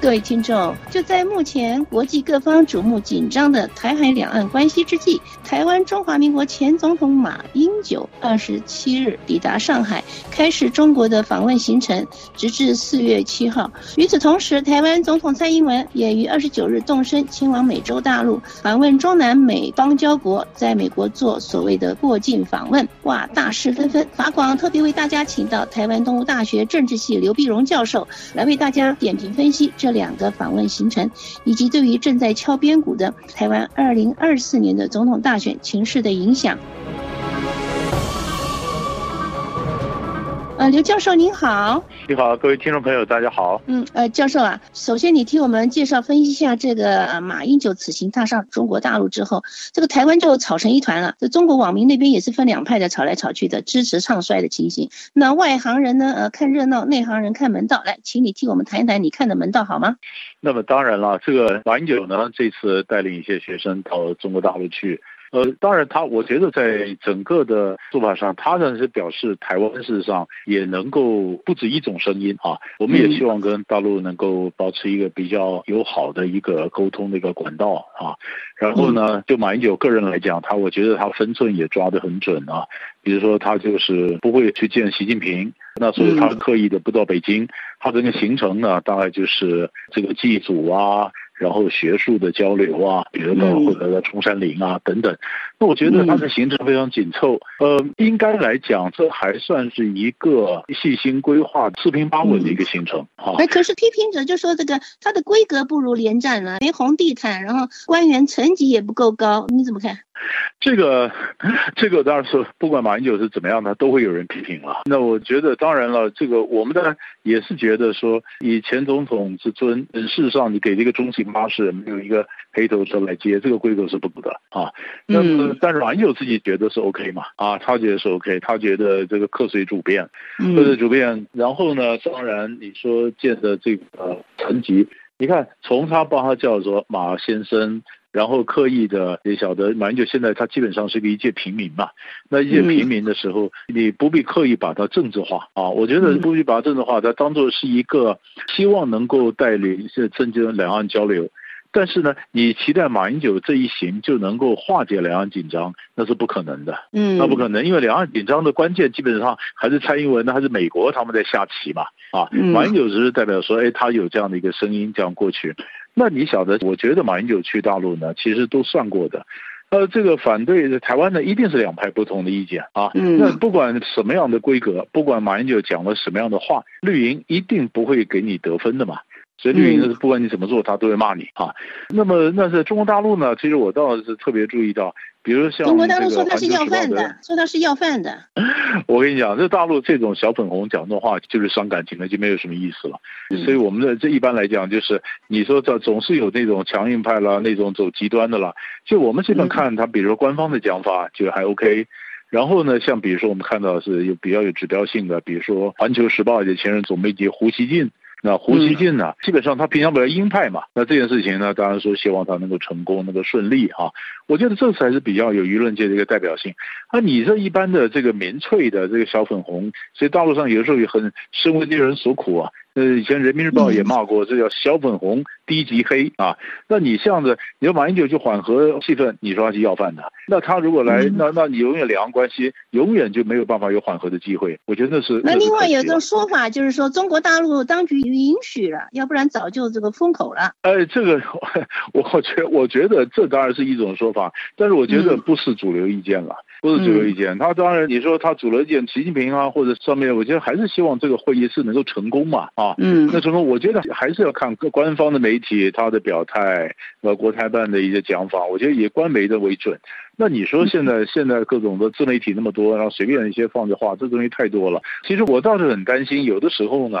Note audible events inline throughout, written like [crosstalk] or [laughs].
各位听众，就在目前国际各方瞩目紧张的台海两岸关系之际，台湾中华民国前总统马英九二十七日抵达上海，开始中国的访问行程，直至四月七号。与此同时，台湾总统蔡英文也于二十九日动身前往美洲大陆，访问中南美邦交国，在美国做所谓的过境访问。哇，大事纷纷！法广特别为大家请到台湾东吴大学政治系刘碧荣教授来为大家点评分析这。两个访问行程，以及对于正在敲边鼓的台湾二零二四年的总统大选情势的影响。呃，刘教授您好，你好，各位听众朋友，大家好。嗯，呃，教授啊，首先你替我们介绍分析一下这个马英九此行踏上中国大陆之后，这个台湾就吵成一团了。这中国网民那边也是分两派的，吵来吵去的，支持唱衰的情形。那外行人呢，呃，看热闹，内行人看门道。来，请你替我们谈一谈你看的门道好吗？那么当然了，这个马英九呢，这次带领一些学生到中国大陆去。呃，当然，他我觉得在整个的做法上，他呢是表示台湾事实上也能够不止一种声音啊。我们也希望跟大陆能够保持一个比较友好的一个沟通的一个管道啊。然后呢，就马英九个人来讲，他我觉得他分寸也抓得很准啊。比如说，他就是不会去见习近平，那所以他刻意的不到北京。他整个行程呢，大概就是这个祭祖啊。然后学术的交流啊，比如到或者在中山陵啊等等，那我觉得它的行程非常紧凑。呃，应该来讲，这还算是一个细心规划、四平八稳的一个行程啊。哎，可是批评者就说这个它的规格不如连战了，没红地毯，然后官员层级也不够高，你怎么看？这个，[laughs] 这个当然是不管马英九是怎么样的，都会有人批评了。那我觉得，当然了，这个我们当然也是觉得说，以前总统之尊，事实上你给这个中型巴士没有一个黑头车来接，这个规格是不够的啊。那么，但是马英九自己觉得是 OK 嘛？啊，他觉得是 OK，他觉得这个客随主便，客随主便。然后呢，当然你说建的这个层级，你看从他把他叫做马先生。然后刻意的也晓得，马英九现在他基本上是个一介平民嘛。那一介平民的时候，你不必刻意把它政治化啊。我觉得不必把它政治化，它当做是一个希望能够带领一些增进两岸交流。但是呢，你期待马英九这一行就能够化解两岸紧张，那是不可能的。嗯，那不可能，因为两岸紧张的关键基本上还是蔡英文，呢还是美国他们在下棋嘛。啊，马英九只是代表说，哎，他有这样的一个声音，这样过去。那你晓得？我觉得马英九去大陆呢，其实都算过的。呃，这个反对台湾呢，一定是两派不同的意见啊。那不管什么样的规格，不管马英九讲了什么样的话，绿营一定不会给你得分的嘛。所以绿营不管你怎么做，他都会骂你啊。那么，那在中国大陆呢？其实我倒是特别注意到。比如像中国大陆说他是要饭的，说他是要饭的。我跟你讲，这大陆这种小粉红讲的话就是伤感情的，就没有什么意思了。所以我们的这一般来讲，就是你说这总是有那种强硬派啦，那种走极端的啦。就我们这边看他，比如说官方的讲法就还 OK。然后呢，像比如说我们看到是有比较有指标性的，比如说《环球时报》的前任总编辑胡锡进。那胡锡进呢？基本上他平常比较鹰派嘛。那这件事情呢，当然说希望他能够成功，能够顺利啊。我觉得这才是比较有舆论界的一个代表性。那你这一般的这个民粹的这个小粉红，所以大陆上有时候也很深为猎人所苦啊。呃，以前人民日报也骂过，这叫小粉红低级黑啊。那你这样子，你说马英九去缓和气氛，你说他是要饭的。那他如果来，那那你永远两岸关系永远就没有办法有缓和的机会。我觉得那是。那另外有一种说法就是说，中国大陆当局允许了，要不然早就这个封口了。哎，这个 [laughs] 我觉我觉得这当然是一种说法，但是我觉得不是主流意见了。不是主流意见，他当然你说他主流意见，习近平啊或者上面，我觉得还是希望这个会议是能够成功嘛啊，嗯，那成功，我觉得还是要看各官方的媒体他的表态，呃，国台办的一些讲法，我觉得以官媒的为准。那你说现在现在各种的自媒体那么多，然后随便一些放的话，这东西太多了。其实我倒是很担心，有的时候呢，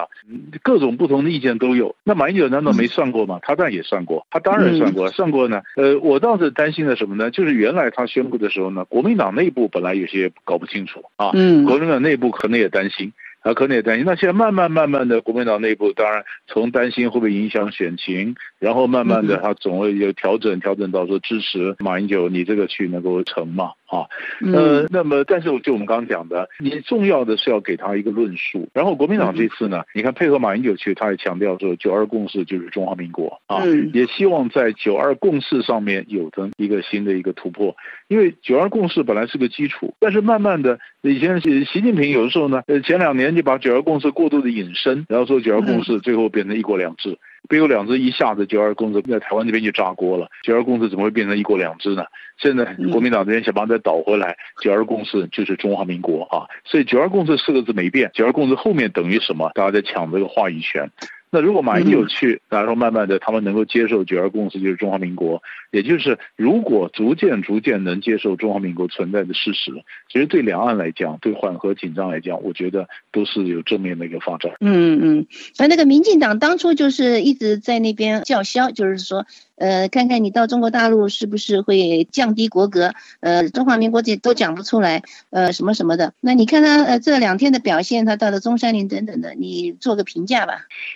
各种不同的意见都有。那马英九难道没算过吗？他当然也算过，他当然算过，算过呢。呃，我倒是担心的什么呢？就是原来他宣布的时候呢，国民党内部本来有些搞不清楚啊，国民党内部可能也担心。啊，可能也担心。那现在慢慢慢慢的，国民党内部当然从担心会不会影响选情，然后慢慢的他总会有调整，调整到说支持马英九，你这个去能够成嘛？啊。呃，那么但是就我们刚刚讲的，你重要的是要给他一个论述。然后国民党这次呢，你看配合马英九去，他也强调说九二共识就是中华民国啊，也希望在九二共识上面有的一个新的一个突破。因为九二共识本来是个基础，但是慢慢的，以前习习近平有的时候呢，呃，前两年就把九二共识过度的引申，然后说九二共识最后变成一国两制。一国两制一下子九二共识在台湾这边就炸锅了，九二共识怎么会变成一国两制呢？现在国民党这边想把它倒回来，九二共识就是中华民国啊，所以九二共识四个字没变，九二共识后面等于什么？大家在抢这个话语权。那如果马英九去，然后慢慢的他们能够接受九二共识就是中华民国，也就是如果逐渐逐渐能接受中华民国存在的事实，其实对两岸来讲，对缓和紧张来讲，我觉得都是有正面的一个发展。嗯嗯，而那个民进党当初就是一直在那边叫嚣，就是说。呃，看看你到中国大陆是不是会降低国格？呃，中华民国这都讲不出来，呃，什么什么的。那你看他呃这两天的表现，他到了中山陵等等的，你做个评价吧。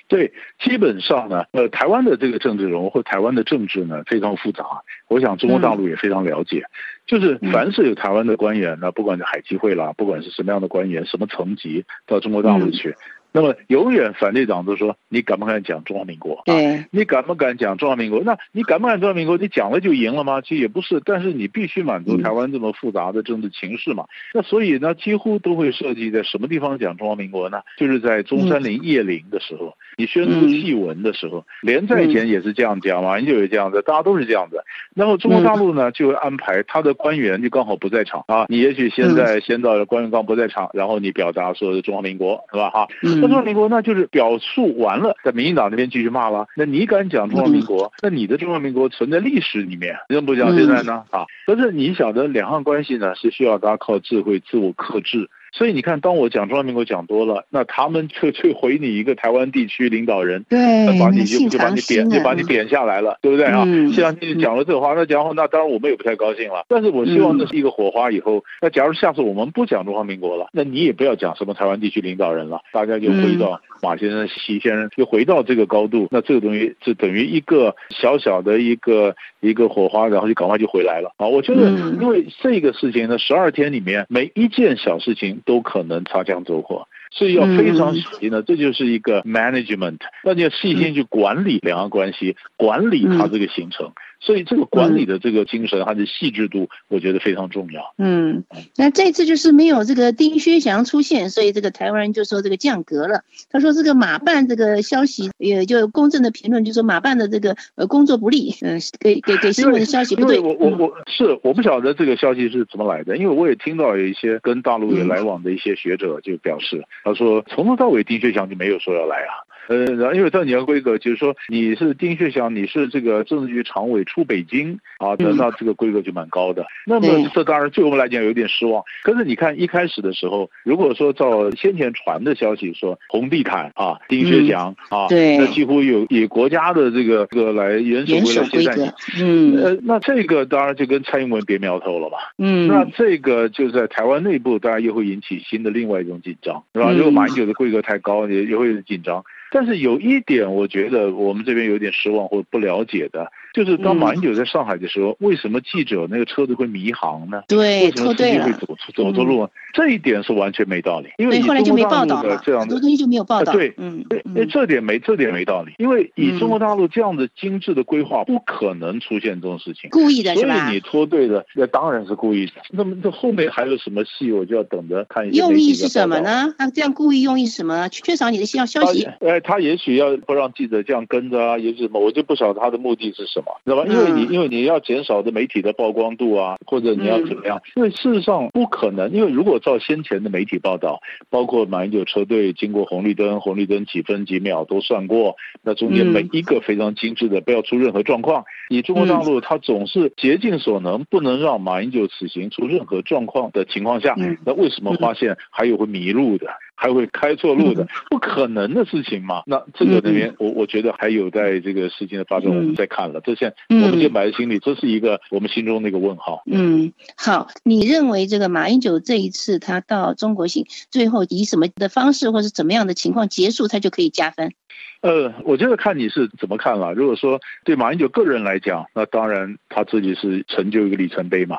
对，基本上呢，呃，台湾的这个政治人物或台湾的政治呢非常复杂，我想中国大陆也非常了解。就是凡是有台湾的官员，呢不管是海基会啦，不管是什么样的官员，什么层级到中国大陆去。那么永远反对党都说你敢不敢讲中华民国？对，你敢不敢讲中华民国？那你敢不敢中华民国？你讲了就赢了吗？其实也不是，但是你必须满足台湾这么复杂的政治情势嘛。那所以呢，几乎都会设计在什么地方讲中华民国呢？就是在中山陵谒陵的时候，你宣读祭文的时候，连在前也是这样讲嘛，就是这样子，大家都是这样子。然后中国大陆呢，就会安排他的官员就刚好不在场啊，你也许现在先到官员刚不在场，然后你表达说中华民国是吧？哈。中华民国那就是表述完了，在民进党那边继续骂了。那你敢讲中华民国？那你的中华民国存在历史里面，认不讲现在呢？啊，可是你晓得两岸关系呢，是需要大家靠智慧、自我克制。所以你看，当我讲中华民国讲多了，那他们就就回你一个台湾地区领导人，对，把你就就把你贬就把你贬下来了，对不对啊？像你讲了这话，那讲后那当然我们也不太高兴了。但是我希望这是一个火花，以后那假如下次我们不讲中华民国了，那你也不要讲什么台湾地区领导人了，大家就回到马先生、习先生，就回到这个高度。那这个东西就等于一个小小的一个一个火花，然后就赶快就回来了啊！我觉得，因为这个事情呢，十二天里面每一件小事情。都可能擦枪走火，所以要非常小心的，这就是一个 management，那你要细心去管理两岸关系，管理它这个行程。所以这个管理的这个精神，它的细致度，我觉得非常重要。嗯，那这次就是没有这个丁薛祥出现，所以这个台湾人就说这个降格了。他说这个马办这个消息，也就公正的评论，就说马办的这个呃工作不利，嗯，给给给新闻的消息不对。我我我是我不晓得这个消息是怎么来的，因为我也听到有一些跟大陆有来往的一些学者就表示，他说从头到尾丁薛祥就没有说要来啊。呃，然后因为到你的规格，就是说你是丁薛祥，你是这个政治局常委出北京啊，那那这个规格就蛮高的。那么这当然对我们来讲有点失望。可是你看一开始的时候，如果说照先前传的消息说红地毯啊，丁薛祥啊，那几乎有以国家的这个这个来元首来接待你，嗯，呃，那这个当然就跟蔡英文别苗头了吧？嗯，那这个就在台湾内部，当然又会引起新的另外一种紧张，是吧？如果马英九的规格太高，也也会紧张。但是有一点，我觉得我们这边有点失望或不了解的。就是当马英九在上海的时候，为什么记者那个车子会迷航呢？对，为什么司机会走走错路？这一点是完全没道理。因为后来就没报道了，这样的东西就没有报道。对，嗯，对，这点没这点没道理。因为以中国大陆这样的精致的规划，不可能出现这种事情。故意的是吧？所以你脱队的，那当然是故意的。那么这后面还有什么戏，我就要等着看。用意是什么呢？他这样故意用意什么？缺少你的消消息？哎，他也许要不让记者这样跟着啊，也许什么，我就不晓得他的目的是什么，知道吧？因为你。因为你要减少的媒体的曝光度啊，或者你要怎么样？因为事实上不可能，因为如果照先前的媒体报道，包括马英九车队经过红绿灯，红绿灯几分几秒都算过，那中间每一个非常精致的，不要出任何状况。以中国大陆，他总是竭尽所能，不能让马英九此行出任何状况的情况下，那为什么发现还有会迷路的？还会开错路的，不可能的事情嘛？那这个那边，我我觉得还有待这个事情的发生，我们再看了。这现我们先摆在心里，这是一个我们心中的一个问号。嗯，好，你认为这个马英九这一次他到中国行，最后以什么的方式或是怎么样的情况结束，他就可以加分？呃，我觉得看你是怎么看了。如果说对马英九个人来讲，那当然他自己是成就一个里程碑嘛。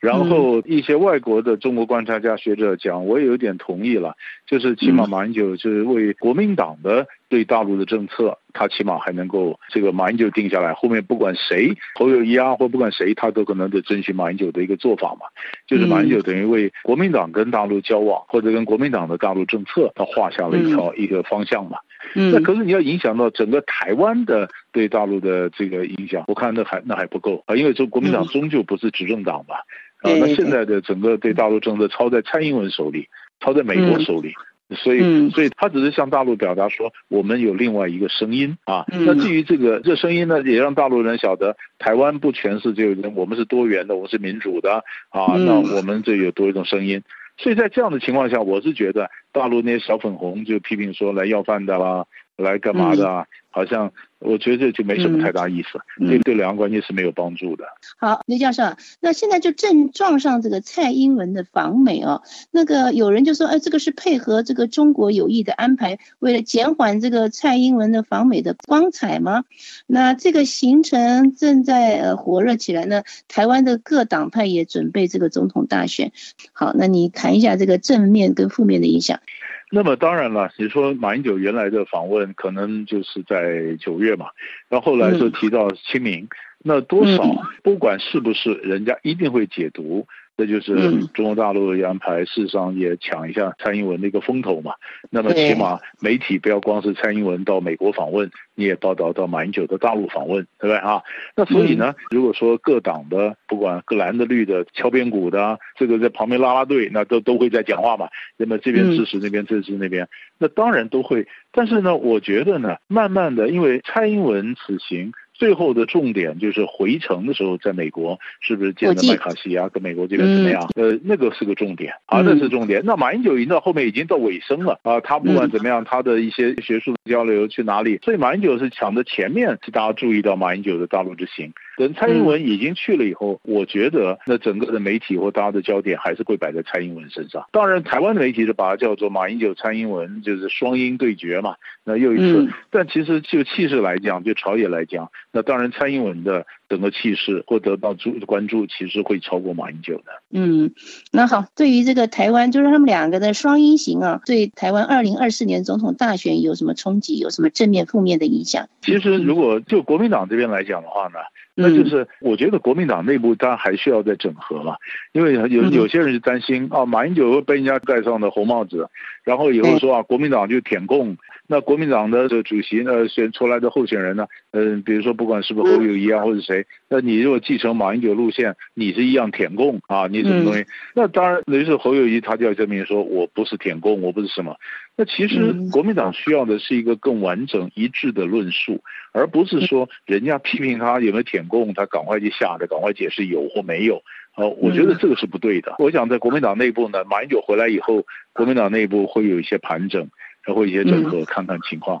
然后一些外国的中国观察家学者讲，我也有点同意了，就是起码马英九就是为国民党的对大陆的政策，他起码还能够这个马英九定下来，后面不管谁侯友谊啊或不管谁，他都可能得遵循马英九的一个做法嘛，就是马英九等于为国民党跟大陆交往或者跟国民党的大陆政策，他画下了一条一个方向嘛。那可是你要影响到整个台湾的对大陆的这个影响，我看那还那还不够啊，因为这国民党终究不是执政党吧。啊，那现在的整个对大陆政策操在蔡英文手里，操在美国手里，所以，所以他只是向大陆表达说，我们有另外一个声音啊。那至于这个这声音呢，也让大陆人晓得，台湾不全是这个，我们是多元的，我们是民主的啊。那我们这有多一种声音。所以在这样的情况下，我是觉得大陆那些小粉红就批评说来要饭的啦，来干嘛的啊？好像我觉得这就没什么太大意思，对对两岸关系是没有帮助的。好，刘教授，那现在就正撞上这个蔡英文的访美哦。那个有人就说，哎，这个是配合这个中国有意的安排，为了减缓这个蔡英文的访美的光彩吗？那这个行程正在呃火热起来呢。台湾的各党派也准备这个总统大选。好，那你谈一下这个正面跟负面的影响。那么当然了，你说马英九原来的访问可能就是在九月嘛，然后后来就提到清明，那多少不管是不是，人家一定会解读。这就是中国大陆的安排，事实上也抢一下蔡英文的一个风头嘛。那么起码媒体不要光是蔡英文到美国访问，你也报道到马英九的大陆访问，对不对啊？那所以呢，如果说各党的不管各蓝的绿的敲边鼓的，这个在旁边拉拉队，那都都会在讲话嘛。那么这边支持那边支持那边，那当然都会。但是呢，我觉得呢，慢慢的，因为蔡英文此行。最后的重点就是回程的时候，在美国是不是见了麦卡锡啊？跟美国这边怎么样？呃，那个是个重点啊，那是重点。那马英九已经到后面已经到尾声了啊，他不管怎么样，他的一些学术交流去哪里？所以马英九是抢着前面，是大家注意到马英九的大陆之行。等蔡英文已经去了以后，我觉得那整个的媒体或大家的焦点还是会摆在蔡英文身上。当然，台湾的媒体是把它叫做马英九、蔡英文就是双英对决嘛。那又一次，但其实就气势来讲，就朝野来讲，那当然蔡英文的整个气势或得到注关注，其实会超过马英九的。嗯，那好，对于这个台湾，就是他们两个的双英行啊，对台湾二零二四年总统大选有什么冲击？有什么正面、负面的影响？其实，如果就国民党这边来讲的话呢？那就是我觉得国民党内部当然还需要再整合嘛，因为有有些人是担心啊，马英九会被人家戴上的红帽子，然后以后说啊，国民党就舔共。那国民党的这主席呢，选出来的候选人呢，嗯，比如说不管是不是侯友谊啊，或者谁，那你如果继承马英九路线，你是一样舔共啊，你什么东西？那当然，于是侯友谊他就要证明说我不是舔共，我不是什么。那其实国民党需要的是一个更完整一致的论述，而不是说人家批评他有没有舔共，他赶快去下的，赶快解释有或没有。呃，我觉得这个是不对的。我想在国民党内部呢，马英九回来以后，国民党内部会有一些盘整。然后一些整合，看看情况。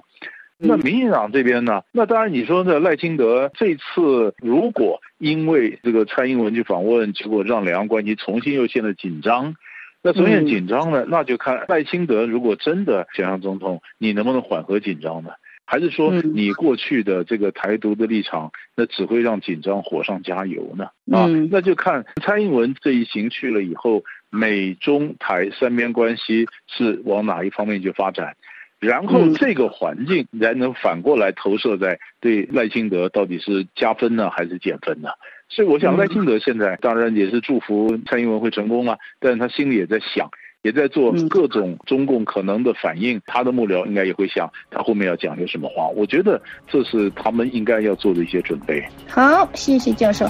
那民进党这边呢？那当然，你说这赖清德这次如果因为这个蔡英文去访问，结果让两岸关系重新又陷入紧张，那重现紧张呢？那就看赖清德如果真的想当总统，你能不能缓和紧张呢？还是说你过去的这个台独的立场，那只会让紧张火上加油呢？啊，那就看蔡英文这一行去了以后。美中台三边关系是往哪一方面去发展，然后这个环境才能反过来投射在对赖清德到底是加分呢还是减分呢？所以我想赖清德现在当然也是祝福蔡英文会成功啊，但是他心里也在想，也在做各种中共可能的反应，他的幕僚应该也会想他后面要讲些什么话。我觉得这是他们应该要做的一些准备。好，谢谢教授。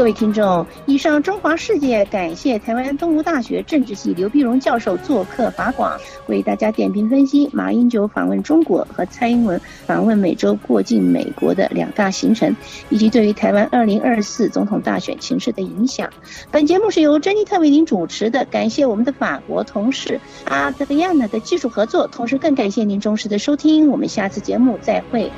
各位听众，以上中华世界感谢台湾东吴大学政治系刘碧荣教授做客法广，为大家点评分析马英九访问中国和蔡英文访问美洲过境美国的两大行程，以及对于台湾二零二四总统大选情势的影响。本节目是由珍妮特为您主持的，感谢我们的法国同事阿德里亚娜的技术合作，同时更感谢您忠实的收听，我们下次节目再会。